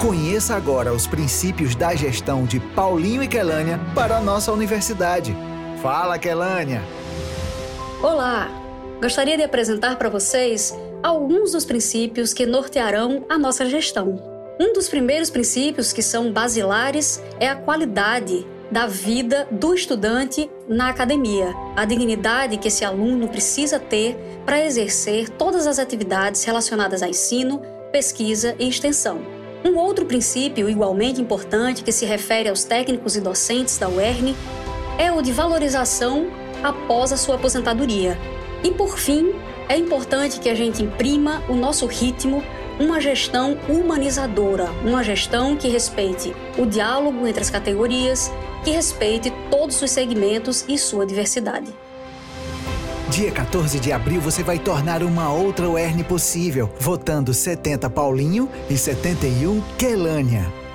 Conheça agora os princípios da gestão de Paulinho e Kelânia para a nossa universidade. Fala, Kelânia! Olá! Gostaria de apresentar para vocês alguns dos princípios que nortearão a nossa gestão. Um dos primeiros princípios que são basilares é a qualidade da vida do estudante na academia, a dignidade que esse aluno precisa ter para exercer todas as atividades relacionadas a ensino, pesquisa e extensão. Um outro princípio igualmente importante que se refere aos técnicos e docentes da UERN é o de valorização após a sua aposentadoria. E por fim, é importante que a gente imprima o nosso ritmo uma gestão humanizadora, uma gestão que respeite o diálogo entre as categorias, que respeite todos os segmentos e sua diversidade. Dia 14 de abril você vai tornar uma outra UERN possível, votando 70 Paulinho e 71 Quelânia.